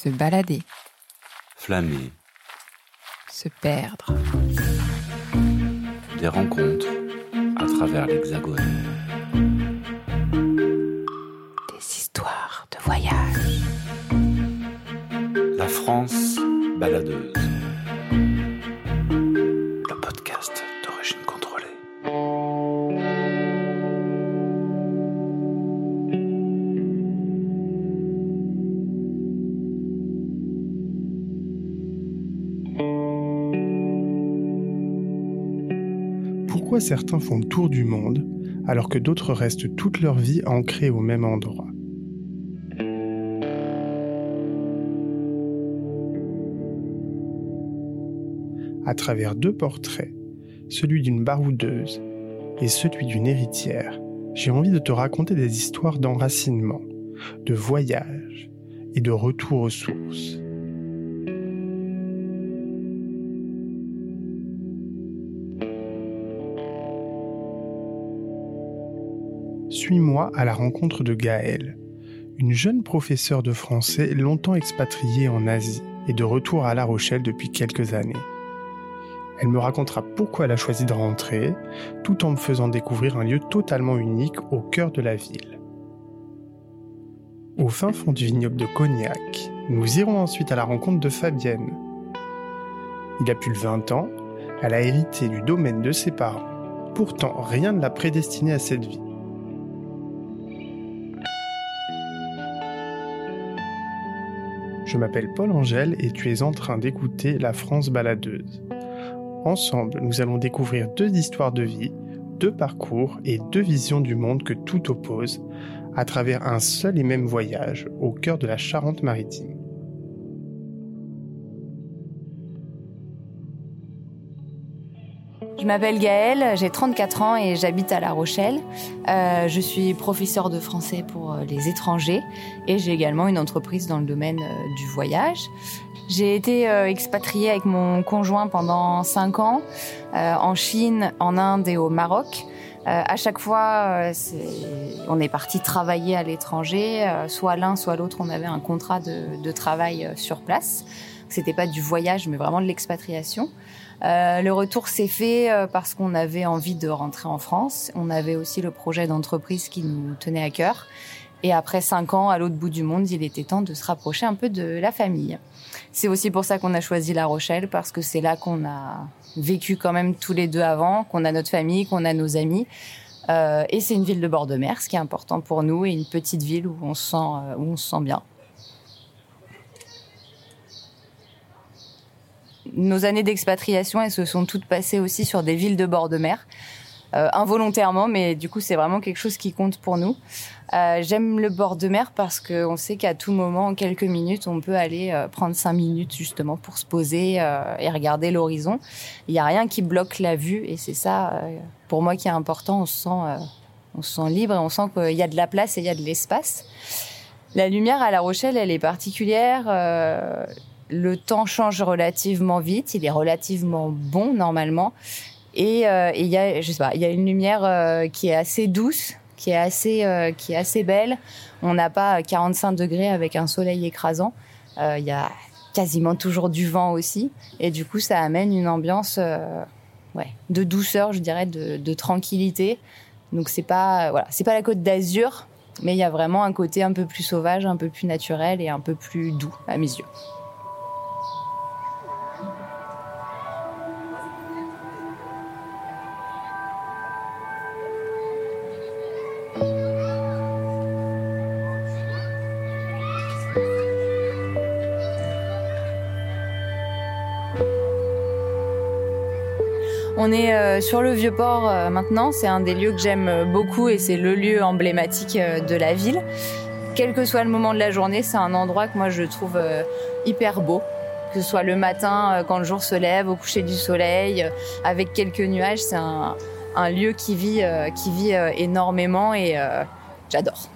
Se balader. Flâner. Se perdre. Des rencontres à travers l'Hexagone. Des histoires de voyage. La France baladeuse. Certains font le tour du monde alors que d'autres restent toute leur vie ancrés au même endroit À travers deux portraits, celui d'une baroudeuse et celui d'une héritière, j'ai envie de te raconter des histoires d'enracinement, de voyage et de retour aux sources. Suis-moi à la rencontre de Gaëlle, une jeune professeure de français longtemps expatriée en Asie et de retour à La Rochelle depuis quelques années. Elle me racontera pourquoi elle a choisi de rentrer, tout en me faisant découvrir un lieu totalement unique au cœur de la ville. Au fin fond du vignoble de Cognac, nous irons ensuite à la rencontre de Fabienne. Il a plus de 20 ans, elle a hérité du domaine de ses parents. Pourtant, rien ne l'a prédestinée à cette vie. Je m'appelle Paul Angèle et tu es en train d'écouter La France baladeuse. Ensemble, nous allons découvrir deux histoires de vie, deux parcours et deux visions du monde que tout oppose à travers un seul et même voyage au cœur de la Charente-Maritime. M'appelle Gaëlle, j'ai 34 ans et j'habite à La Rochelle. Euh, je suis professeure de français pour euh, les étrangers et j'ai également une entreprise dans le domaine euh, du voyage. J'ai été euh, expatriée avec mon conjoint pendant 5 ans euh, en Chine, en Inde et au Maroc. Euh, à chaque fois, c'est- on est parti travailler à l'étranger. soit l'un, soit l'autre, on avait un contrat de, de travail sur place. C'était pas du voyage, mais vraiment de l'expatriation. Euh, le retour s'est fait euh, parce qu'on avait envie de rentrer en France. On avait aussi le projet d'entreprise qui nous tenait à cœur. Et après cinq ans à l'autre bout du monde, il était temps de se rapprocher un peu de la famille. C'est aussi pour ça qu'on a choisi La Rochelle parce que c'est là qu'on a vécu quand même tous les deux avant, qu'on a notre famille, qu'on a nos amis. Euh, et c'est une ville de bord de mer, ce qui est important pour nous, et une petite ville où on se sent, euh, où on se sent bien. Nos années d'expatriation, elles se sont toutes passées aussi sur des villes de bord de mer, euh, involontairement, mais du coup, c'est vraiment quelque chose qui compte pour nous. Euh, J'aime le bord de mer parce qu'on sait qu'à tout moment, en quelques minutes, on peut aller euh, prendre cinq minutes justement pour se poser et regarder l'horizon. Il n'y a rien qui bloque la vue et c'est ça, pour moi, qui est important. On se sent, on se sent libre et on sent qu'il y a de la place et il y a de l'espace. La lumière à La Rochelle, elle est particulière. Le temps change relativement vite. Il est relativement bon normalement. Et euh, il y a, une lumière euh, qui est assez douce, qui est assez, euh, belle. On n'a pas 45 degrés avec un soleil écrasant. Il y a quasiment toujours du vent aussi. Et du coup, ça amène une ambiance ouais, de douceur, je dirais, de, de tranquillité. Donc c'est pas, voilà, c'est pas la côte d'Azur, mais il y a vraiment un côté un peu plus sauvage, un peu plus naturel et un peu plus doux à mes yeux. On est euh, sur le vieux port euh, maintenant. C'est un des lieux que j'aime euh, beaucoup et c'est le lieu emblématique de la ville. Quel que soit le moment de la journée, c'est un endroit que moi je trouve hyper beau. Que ce soit le matin quand le jour se lève, au coucher du soleil, avec quelques nuages, c'est un, un lieu qui vit, qui vit énormément et j'adore.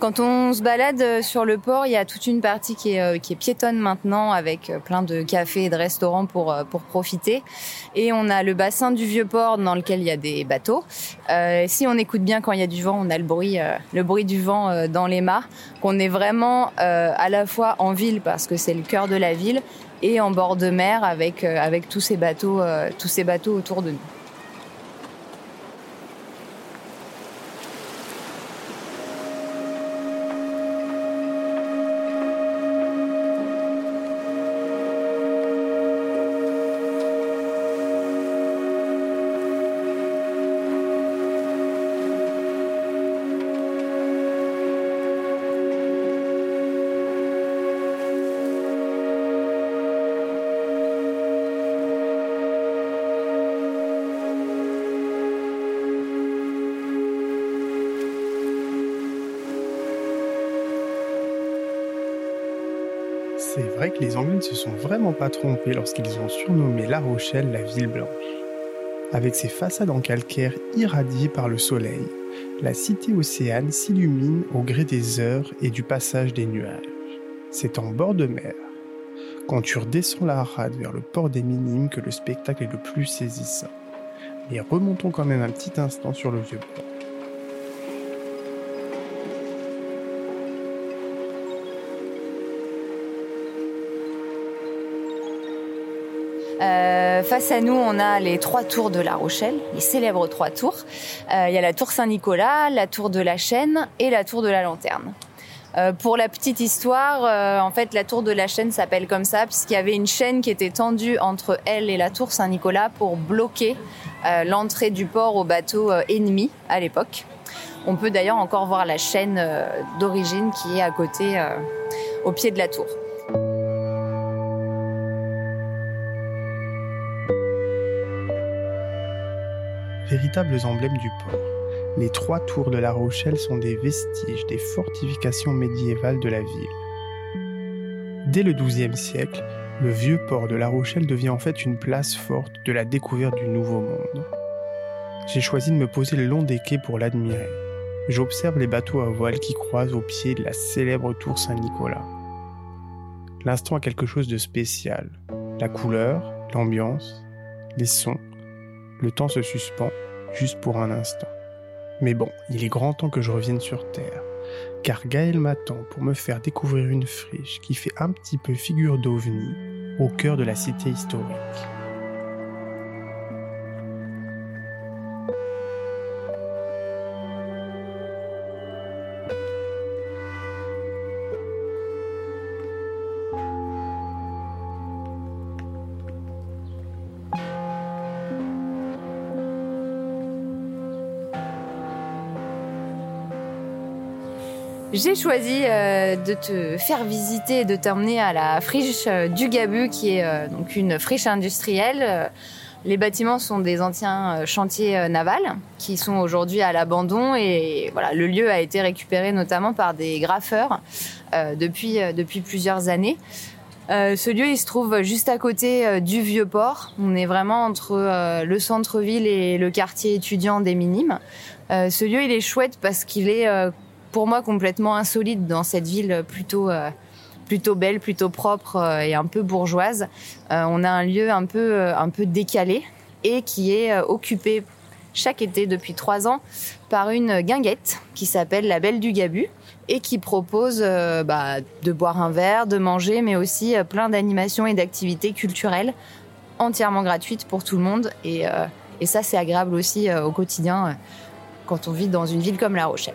Quand on se balade euh, sur le port, il y a toute une partie qui est, euh, qui est piétonne maintenant avec euh, plein de cafés et de restaurants pour, pour profiter. Et on a le bassin du vieux port dans lequel il y a des bateaux. Euh, si on écoute bien quand il y a du vent, on a le bruit, le bruit du vent dans les mâts. Qu'on est vraiment à la fois en ville parce que c'est le cœur de la ville et en bord de mer avec, avec tous ces bateaux, tous ces bateaux autour de nous. C'est vrai que les Anglais ne se sont vraiment pas trompés lorsqu'ils ont surnommé La Rochelle la ville blanche. Avec ses façades en calcaire irradiées par le soleil, la cité océane s'illumine au gré des heures et du passage des nuages. C'est en bord de mer, quand tu redescends la rade vers le port des Minimes que le spectacle est le plus saisissant. Mais remontons quand même un petit instant sur le vieux port. Face à nous, on a les trois tours de La Rochelle, les célèbres trois tours. Euh, il y a la tour Saint-Nicolas, la tour de la Chaîne et la tour de la Lanterne. Euh, pour la petite histoire, euh, en fait, la tour de la chaîne s'appelle comme ça puisqu'il y avait une chaîne qui était tendue entre elle et la tour Saint-Nicolas pour bloquer l'entrée du port aux bateaux ennemis à l'époque. On peut d'ailleurs encore voir la chaîne d'origine qui est à côté, au pied de la tour. Véritables emblèmes du port, les trois tours de La Rochelle sont des vestiges des fortifications médiévales de la ville. Dès le XIIe siècle, le vieux port de La Rochelle devient en fait une place forte de la découverte du Nouveau Monde. J'ai choisi de me poser le long des quais pour l'admirer. J'observe les bateaux à voile qui croisent au pied de la célèbre tour Saint-Nicolas. L'instant a quelque chose de spécial. La couleur, l'ambiance, les sons, le temps se suspend juste pour un instant. Mais bon, il est grand temps que je revienne sur Terre, car Gaël m'attend pour me faire découvrir une friche qui fait un petit peu figure d'ovni au cœur de la cité historique. J'ai choisi euh, de te faire visiter et de t'emmener à la friche euh, du Gabu, qui est euh, donc une friche industrielle. Les bâtiments sont des anciens chantiers navals qui sont aujourd'hui à l'abandon et voilà, le lieu a été récupéré notamment par des graffeurs depuis, depuis plusieurs années. ce lieu, il se trouve juste à côté du vieux port. On est vraiment entre le centre-ville et le quartier étudiant des Minimes. ce lieu, il est chouette parce qu'il est pour moi complètement insolite dans cette ville plutôt euh, plutôt belle, plutôt propre euh, et un peu bourgeoise. Euh, on a un lieu un peu un peu décalé et qui est occupé chaque été depuis trois ans par une guinguette qui s'appelle la Belle du Gabu et qui propose bah, de boire un verre, de manger, mais aussi plein d'animations et d'activités culturelles entièrement gratuites pour tout le monde. Et, et ça, c'est agréable aussi au quotidien quand on vit dans une ville comme La Rochelle.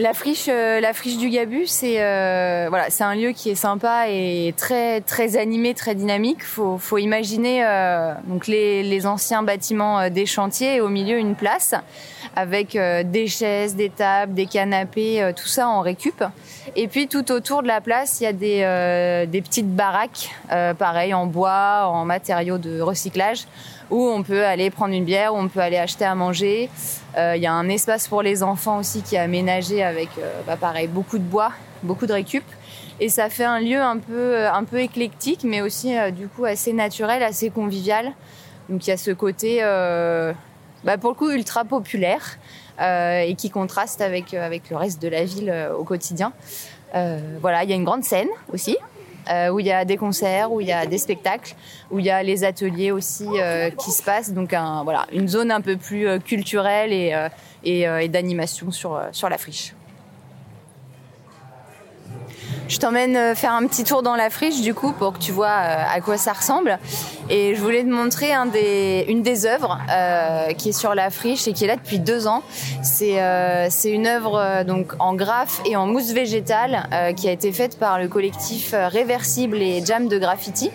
La friche, euh, la friche du Gabu, c'est euh, voilà, c'est un lieu qui est sympa et très très animé, très dynamique. Faut faut imaginer euh, donc les, anciens bâtiments euh, des chantiers et au milieu une place avec des chaises, des tables, des canapés, tout ça en récup. Et puis tout autour de la place, il y a des des petites baraques, pareil en bois, en matériaux de recyclage, où on peut aller prendre une bière, où on peut aller acheter à manger. Euh, Il y a un espace pour les enfants aussi qui est aménagé avec, euh, bah, pareil, beaucoup de bois, beaucoup de récup. Et ça fait un lieu un peu, euh, un peu éclectique, mais aussi euh, du coup assez naturel, assez convivial. Donc il y a ce côté, euh, bah, pour le coup, ultra populaire euh, et qui contraste avec, euh, avec le reste de la ville euh, au quotidien. Euh, voilà, il y a une grande scène aussi. Euh, où il y a des concerts, où il y a des spectacles, où il y a les ateliers aussi euh, qui se passent. Donc voilà, une zone un peu plus euh, culturelle et, et, et d'animation sur, sur la friche. Je t'emmène euh, faire un petit tour dans la friche du coup pour que tu vois euh, à quoi ça ressemble. Et je voulais te montrer un des, une des œuvres euh, qui est sur la friche et qui est là depuis deux ans. C'est euh, une œuvre euh, donc en graphe et en mousse végétale euh, qui a été faite par le collectif Réversible et Jam de Graffiti.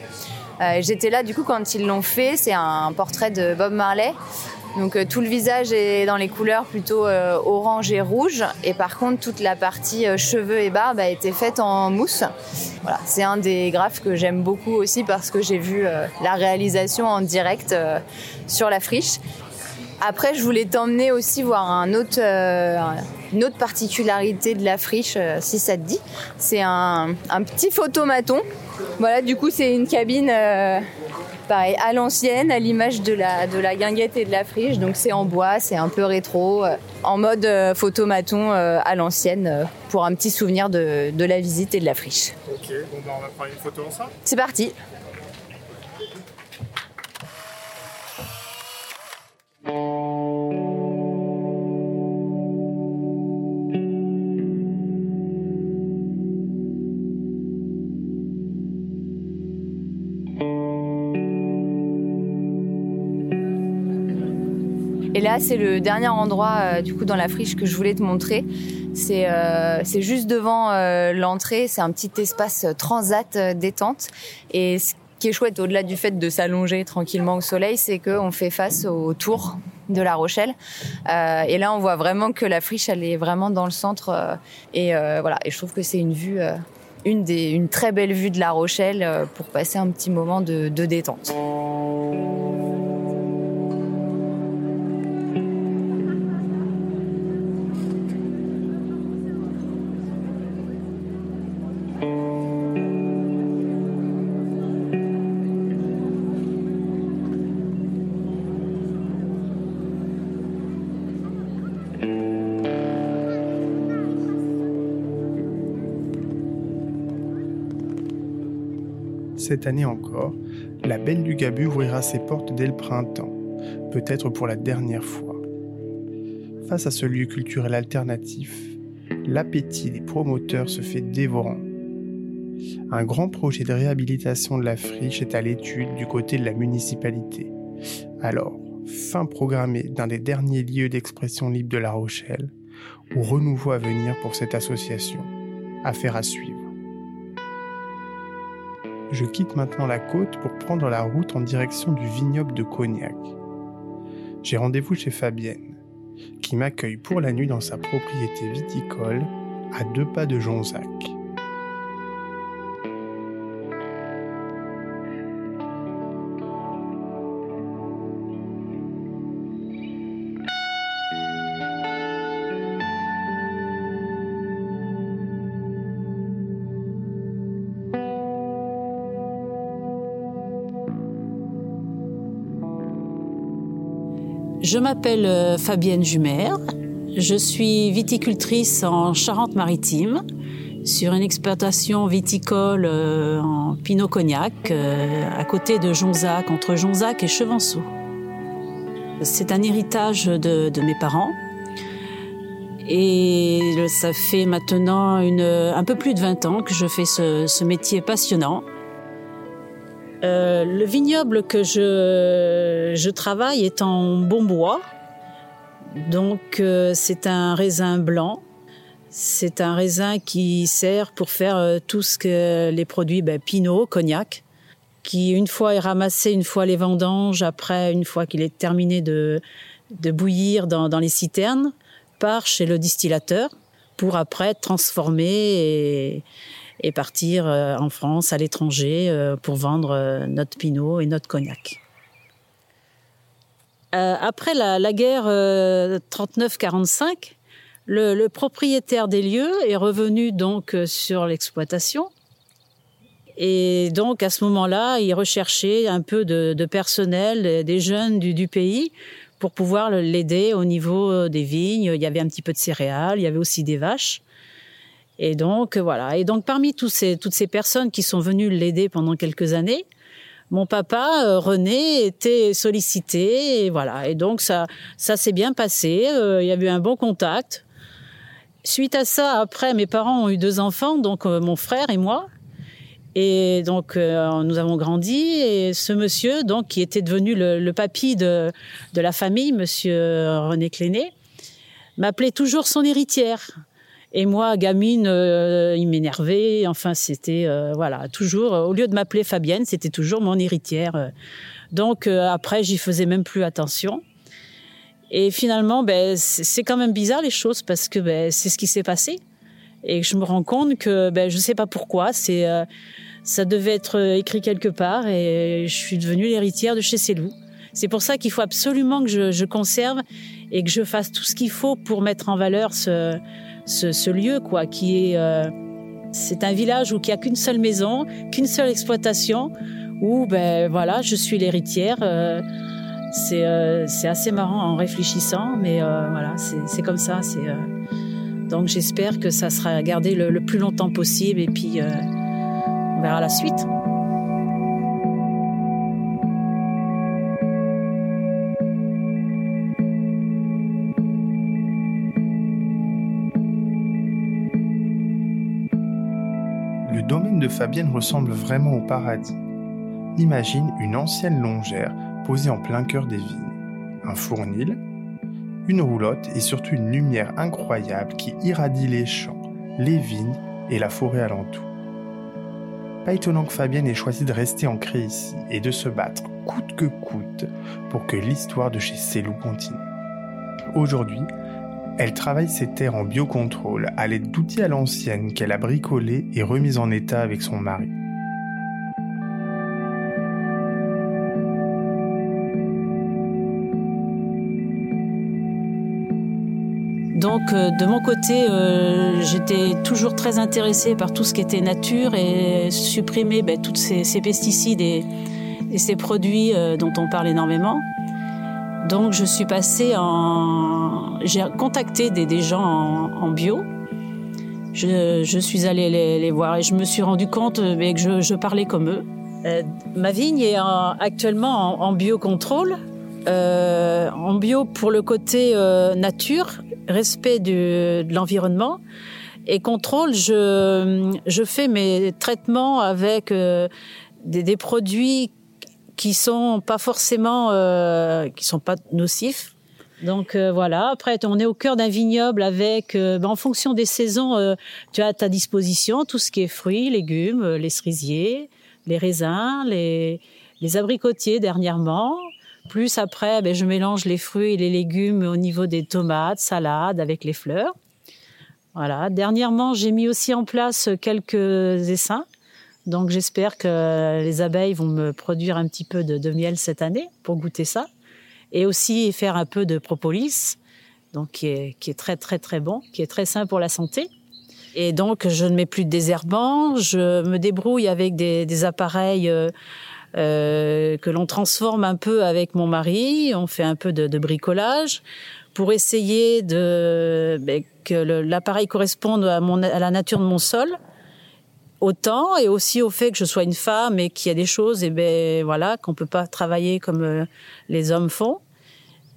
J'étais là du coup quand ils l'ont fait. C'est un portrait de Bob Marley. Donc euh, tout le visage est dans les couleurs plutôt euh, orange et rouge, et par contre toute la partie euh, cheveux et barbe a été faite en mousse. Voilà, c'est un des graphes que j'aime beaucoup aussi parce que j'ai vu la réalisation en direct sur la friche. Après, je voulais t'emmener aussi voir un autre, une autre particularité de la friche, si ça te dit. C'est un, petit photomaton. Voilà, du coup, c'est une cabine pareil, à l'ancienne, à l'image de la, de la guinguette et de la friche. Donc, c'est en bois, c'est un peu rétro, euh, en mode euh, photomaton euh, à l'ancienne, pour un petit souvenir de, de la visite et de la friche. Ok, bon bah on va prendre une photo ensemble. C'est parti. C'est le dernier endroit euh, du coup dans la friche que je voulais te montrer. C'est euh, juste devant euh, l'entrée. C'est un petit espace transat détente. Et ce qui est chouette, au-delà du fait de s'allonger tranquillement au soleil, c'est qu'on fait face au tour de La Rochelle. Et là, on voit vraiment que la friche, est vraiment dans le centre. et voilà. Et je trouve que c'est une vue, une très belle vue de La Rochelle pour passer un petit moment de détente. Cette année encore, la Belle du Gabu ouvrira ses portes dès le printemps, peut-être pour la dernière fois. Face à ce lieu culturel alternatif, l'appétit des promoteurs se fait dévorant. Un grand projet de réhabilitation de la friche est à l'étude du côté de la municipalité. Alors, fin programmée d'un des derniers lieux d'expression libre de La Rochelle, ou renouveau à venir pour cette association. Affaire à suivre. Je quitte maintenant la côte pour prendre la route en direction du vignoble de Cognac. J'ai rendez-vous chez Fabienne, qui m'accueille pour la nuit dans sa propriété viticole à deux pas de Jonzac. Je m'appelle euh, Fabienne Jumer. Je suis viticultrice en Charente-Maritime sur une exploitation viticole euh, en Pinot-Cognac euh, à côté de Jonzac, entre Jonzac et Chevanceau. C'est un héritage de, mes parents. Et ça fait maintenant un peu plus de 20 ans que je fais ce métier passionnant. Euh, le vignoble que je, je travaille est en bon bois. Donc euh, c'est un raisin blanc. C'est un raisin qui sert pour faire euh, tout ce que les produits ben, pinot, cognac, qui une fois est ramassé, une fois les vendanges, après une fois qu'il est terminé de, de bouillir dans, dans les citernes, part chez le distillateur pour après être transformé et, et partir euh, en France, à l'étranger, euh, pour vendre euh, notre pinot et notre cognac. après la, guerre 39-45, le, propriétaire des lieux est revenu donc sur l'exploitation. Et donc à ce moment-là, il recherchait un peu de, personnel, des jeunes du pays, pour pouvoir l'aider au niveau des vignes. Il y avait un petit peu de céréales, il y avait aussi des vaches. Et donc voilà. Et donc parmi toutes ces personnes qui sont venues l'aider pendant quelques années, mon papa euh, René était sollicité et voilà. Et donc ça, ça s'est bien passé. Euh, il y a eu un bon contact. Suite à ça, après, mes parents ont eu deux enfants, donc euh, mon frère et moi. Et donc nous avons grandi et ce monsieur, donc qui était devenu le, papy de, de la famille, Monsieur René Cléné, m'appelait toujours son héritière. Et moi, gamine, euh, il m'énervait. Enfin, c'était euh, voilà, toujours au lieu de m'appeler Fabienne, c'était toujours mon héritière. Donc euh, après, j'y faisais même plus attention. Et finalement, ben, c'est quand même bizarre les choses parce que ben, c'est ce qui s'est passé. Et je me rends compte que ben, je sais pas pourquoi, c'est ça devait être écrit quelque part et je suis devenue l'héritière de chez Célou. C'est pour ça qu'il faut absolument que je, conserve et que je fasse tout ce qu'il faut pour mettre en valeur ce, ce, lieu, quoi, qui est, euh, c'est un village où il n'y a qu'une seule maison, qu'une seule exploitation, où, ben voilà, je suis l'héritière. Euh, c'est, euh, assez marrant en réfléchissant, mais euh, voilà, c'est comme ça. C'est donc j'espère que ça sera gardé le, le, plus longtemps possible, et puis on verra la suite. De Fabienne ressemble vraiment au paradis. Imagine une ancienne longère posée en plein cœur des vignes, un fournil, une roulotte et surtout une lumière incroyable qui irradie les champs, les vignes et la forêt alentour. Pas étonnant que Fabienne ait choisi de rester ancrée ici et de se battre coûte que coûte pour que l'histoire de chez Célou continue. Aujourd'hui, elle travaille ses terres en biocontrôle à l'aide d'outils à l'ancienne qu'elle a bricolés et remis en état avec son mari. Donc euh, de mon côté, euh, j'étais toujours très intéressée par tout ce qui était nature et supprimer ben, tous ces, pesticides et, et ces produits euh, dont on parle énormément. Donc je suis passée en... J'ai contacté des, gens en, bio. Je, suis allée les, voir et je me suis rendu compte euh, que je, parlais comme eux. Euh, ma vigne est en, actuellement en, en biocontrôle. Euh, en bio pour le côté nature, respect de l'environnement. Et contrôle, je, fais mes traitements avec des, des produits qui sont pas forcément qui sont pas nocifs. Donc euh, voilà. Après, on est au cœur d'un vignoble avec, euh, ben, en fonction des saisons, euh, tu as à ta disposition tout ce qui est fruits, légumes, les cerisiers, les raisins, les, abricotiers dernièrement. Plus après, ben, je mélange les fruits et les légumes au niveau des tomates, salades avec les fleurs. Voilà. Dernièrement, j'ai mis aussi en place quelques essaims donc j'espère que les abeilles vont me produire un petit peu de, miel cette année pour goûter ça. Et aussi faire un peu de propolis, donc qui est, qui est très très très bon, qui est très sain pour la santé. Et donc je ne mets plus de désherbant, je me débrouille avec des, des appareils euh, euh, que l'on transforme un peu avec mon mari, on fait un peu de, de bricolage pour essayer de ben, que l'appareil corresponde à, mon, à la nature de mon sol autant et aussi au fait que je sois une femme et qu'il y a des choses et ben voilà qu'on peut pas travailler comme euh, les hommes font.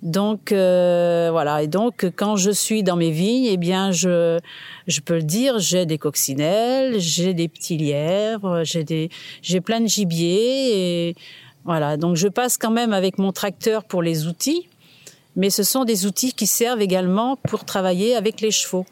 Donc euh, voilà. Et donc quand je suis dans mes vignes eh bien je je peux le dire j'ai des coccinelles j'ai des petits lièvres j'ai des j'ai plein de gibier et voilà. Donc je passe quand même avec mon tracteur pour les outils mais ce sont des outils qui servent également pour travailler avec les chevaux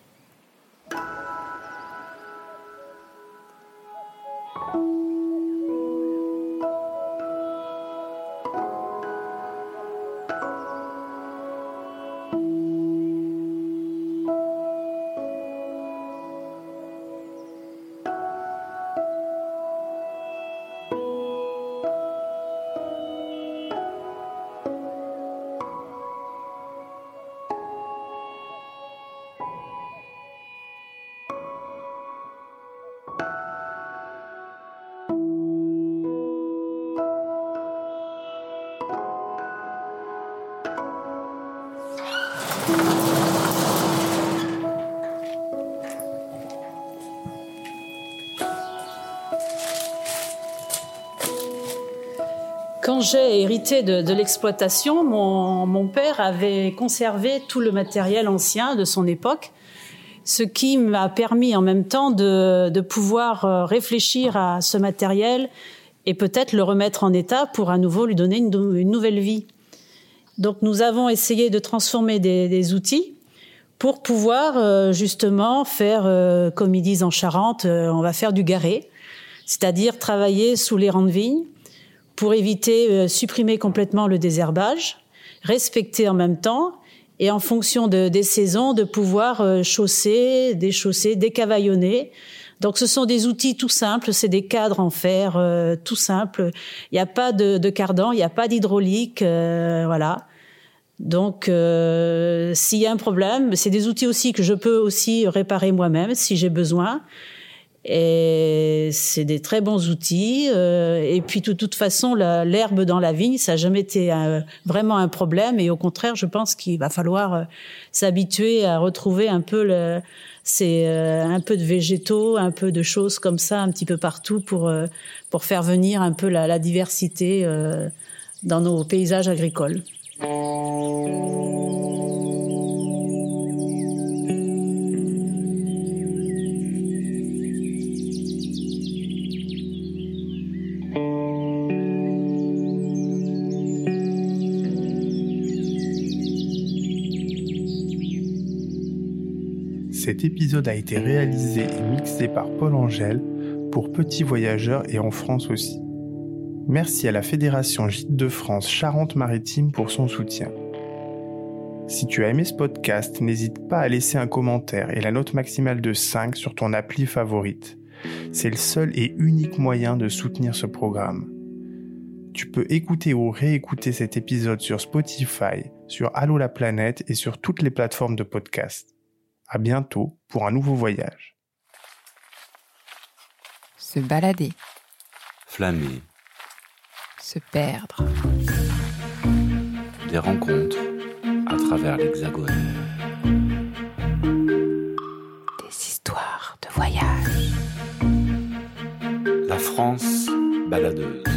J'ai hérité de, l'exploitation, mon, père avait conservé tout le matériel ancien de son époque, ce qui m'a permis en même temps de, pouvoir euh, réfléchir à ce matériel et peut-être le remettre en état pour à nouveau lui donner une, nouvelle vie. Donc nous avons essayé de transformer des, outils pour pouvoir euh, justement faire, euh, comme ils disent en Charente, on va faire du garé, c'est-à-dire travailler sous les rangs de vignes pour éviter, euh, supprimer complètement le désherbage, respecter en même temps et en fonction de, des saisons de pouvoir euh, chausser, déchausser, décavaillonner. Donc ce sont des outils tout simples, c'est des cadres en fer euh, tout simples. Il n'y a pas de, de cardan, il n'y a pas d'hydraulique, euh, voilà. Donc euh, s'il y a un problème, c'est des outils aussi que je peux aussi réparer moi-même si j'ai besoin. Et c'est des très bons outils. euh, et puis de toute façon, l'herbe dans la vigne, ça n'a jamais été vraiment un problème. Et au contraire, je pense qu'il va falloir euh, s'habituer à retrouver un peu le, c'est euh, un peu de végétaux, un peu de choses comme ça, un petit peu partout pour pour faire venir un peu la, la diversité dans nos paysages agricoles. Cet épisode a été réalisé et mixé par Paul Angèle pour Petits Voyageurs et en France aussi. Merci à la Fédération Gîtes de France Charente-Maritime pour son soutien. Si tu as aimé ce podcast, n'hésite pas à laisser un commentaire et la note maximale de 5 sur ton appli favorite. C'est le seul et unique moyen de soutenir ce programme. Tu peux écouter ou réécouter cet épisode sur Spotify, sur Allo la planète et sur toutes les plateformes de podcast. À bientôt pour un nouveau voyage. Se balader, Flâner, se perdre. des rencontres à travers l'Hexagone. Des histoires de voyage. La France baladeuse.